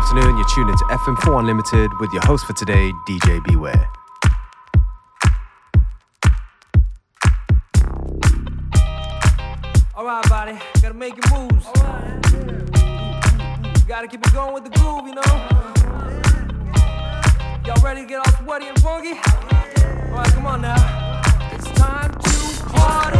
afternoon. You're tuned into FM4 Unlimited with your host for today, DJ Beware. All right, body, gotta make your moves. All right, You gotta keep it going with the groove, you know. Y'all ready to get all sweaty and funky? All right, come on now. It's time to party. Party.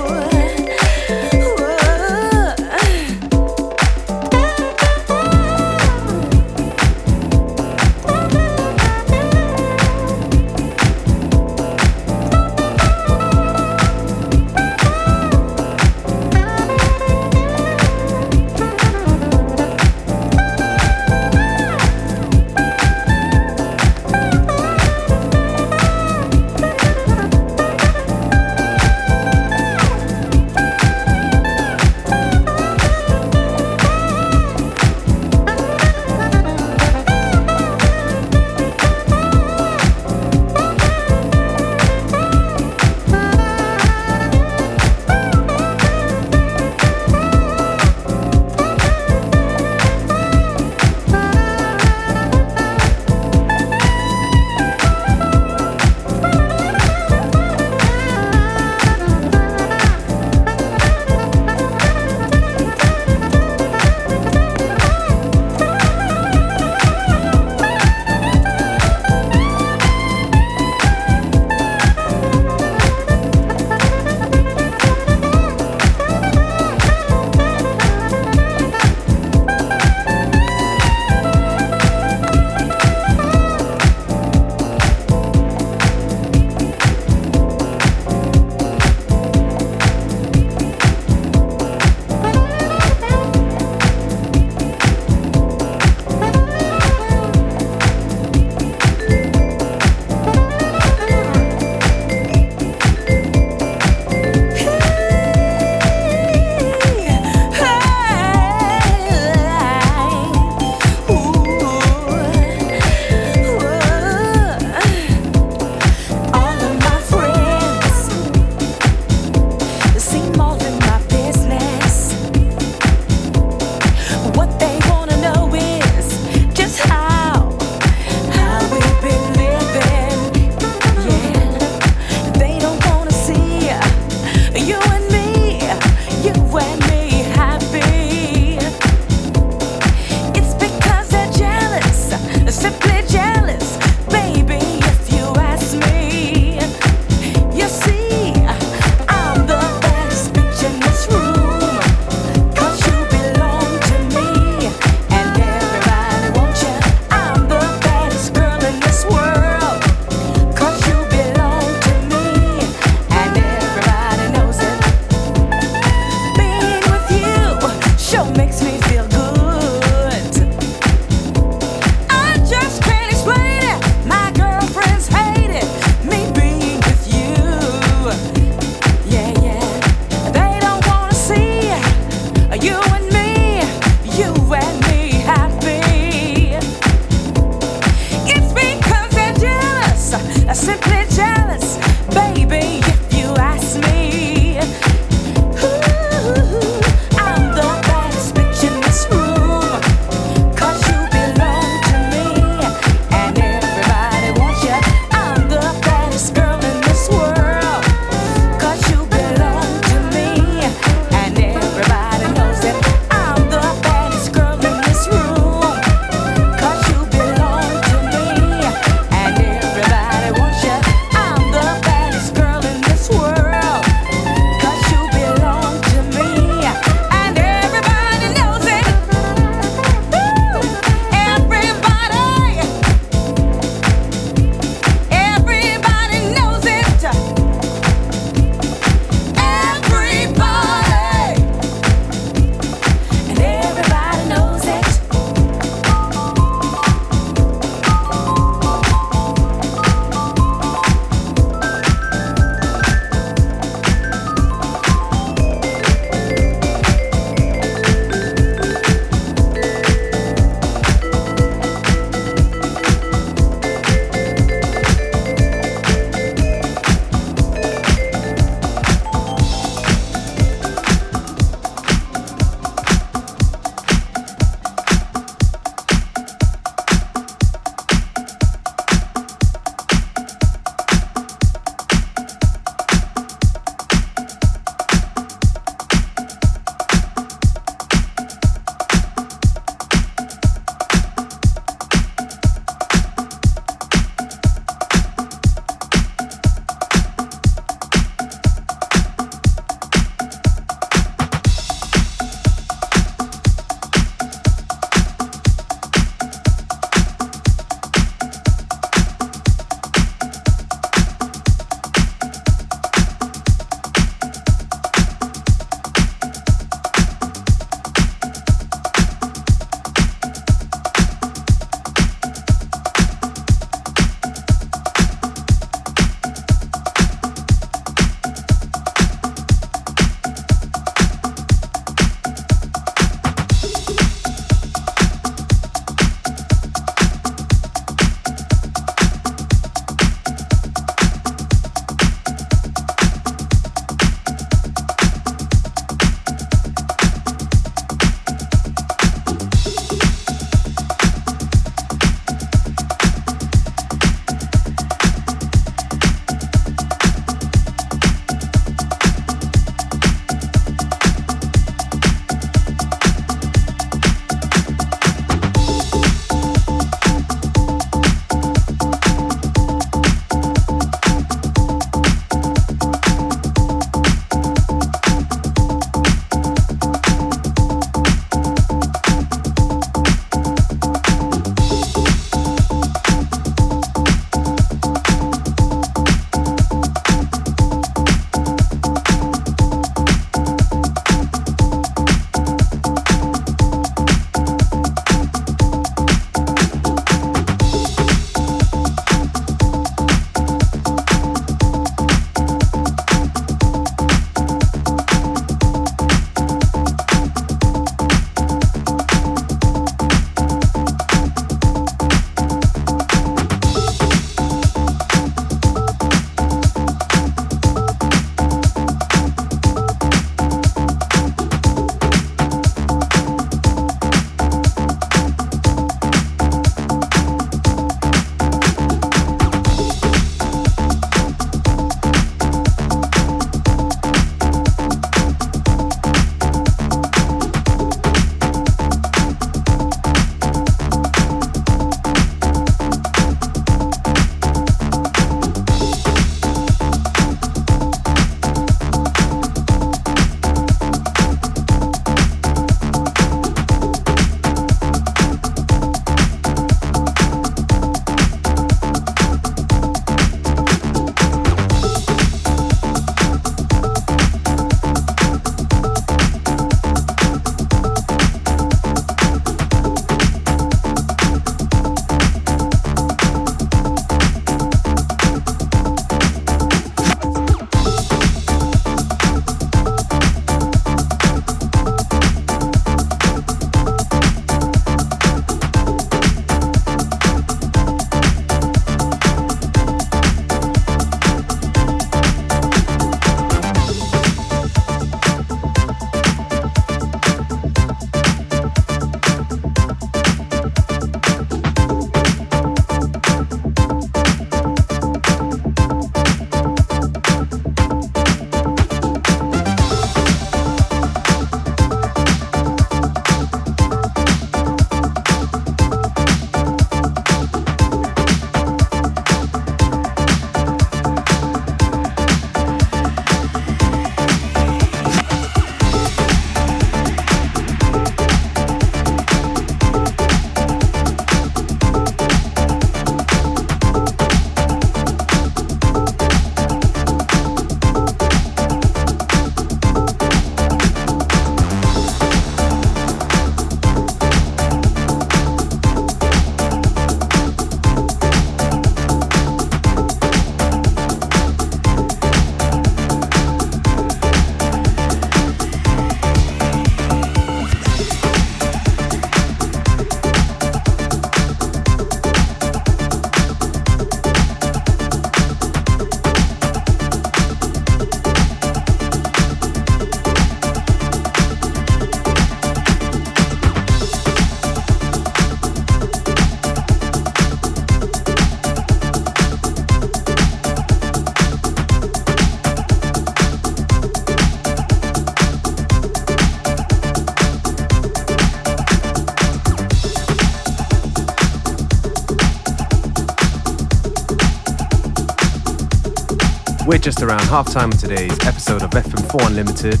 We're just around half time of today's episode of FM4 Unlimited.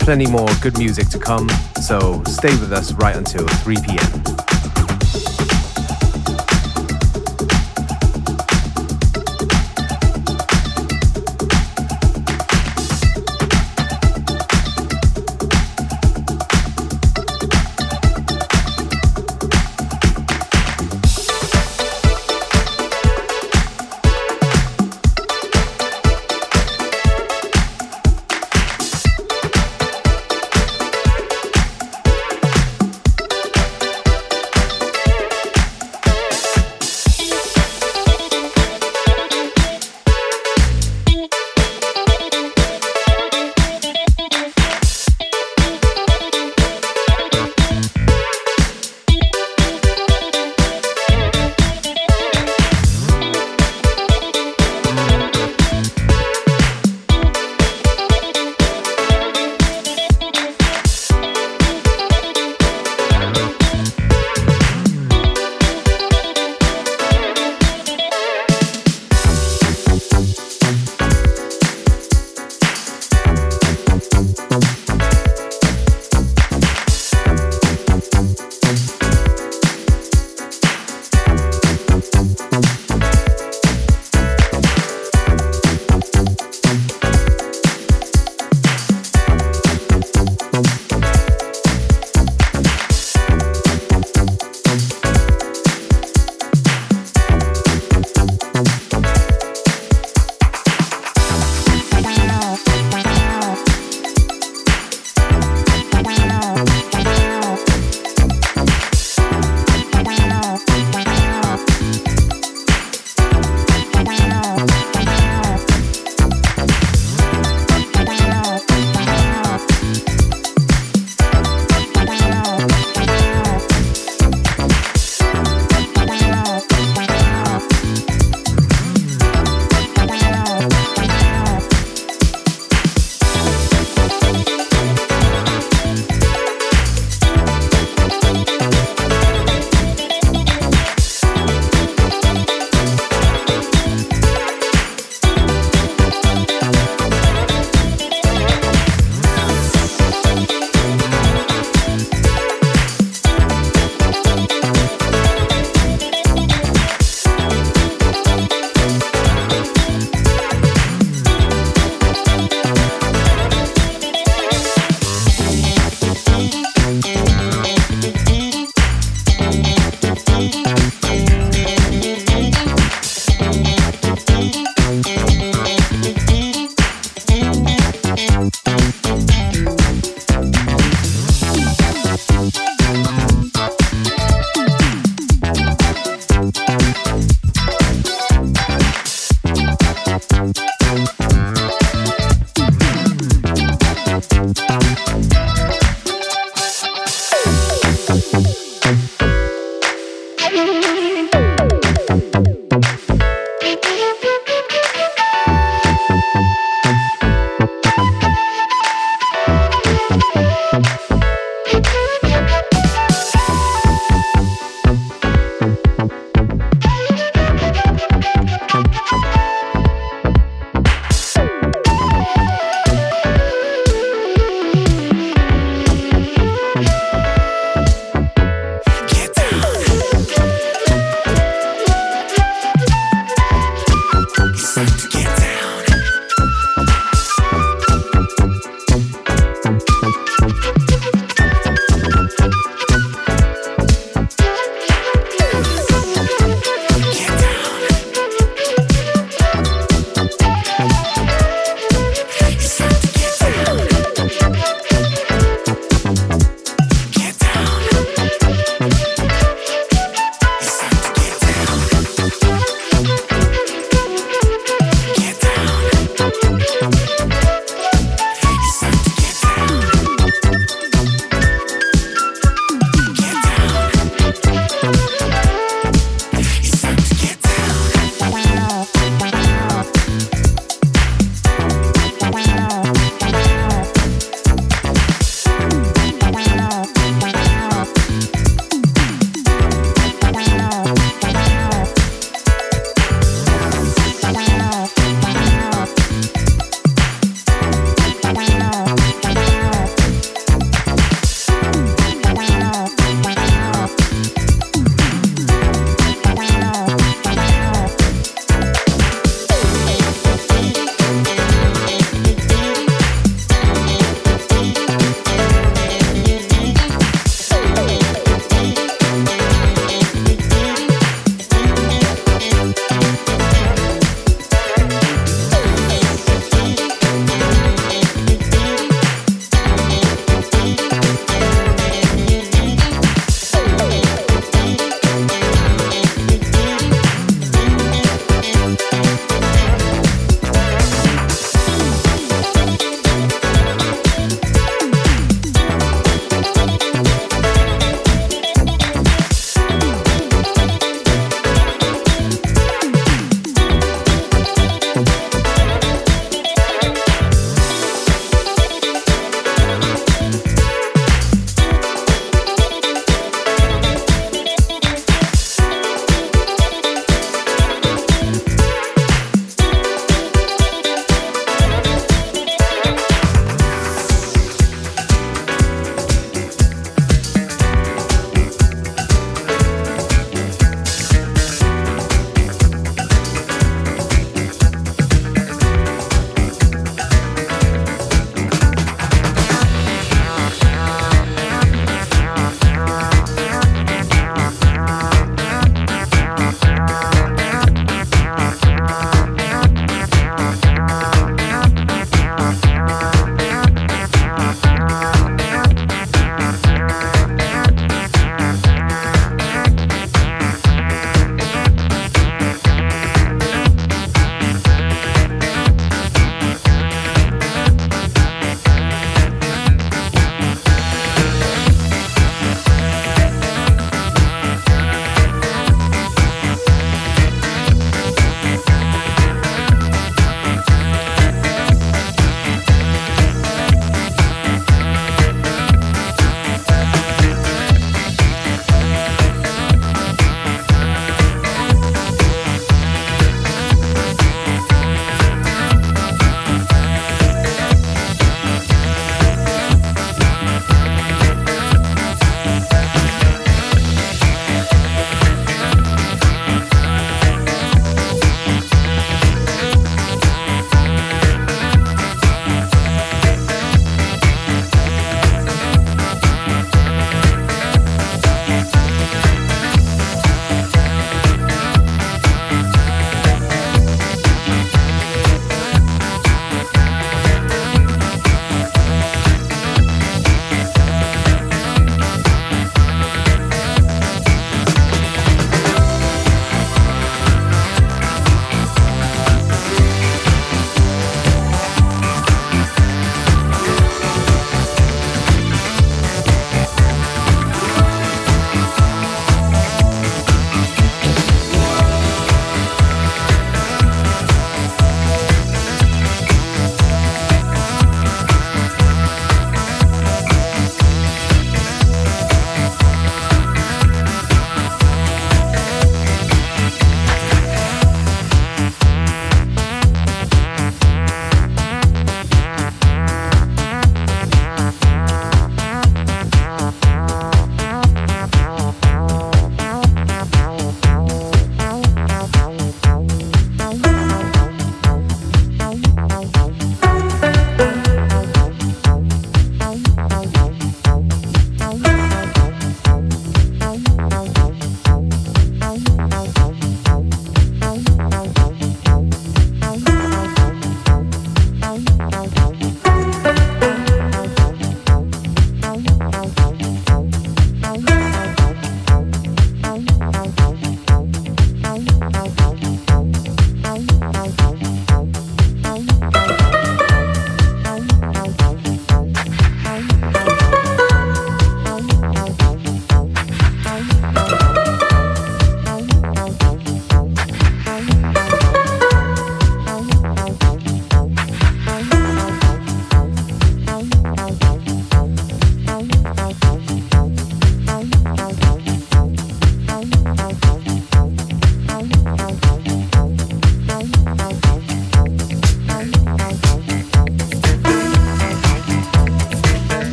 Plenty more good music to come, so stay with us right until 3 p.m.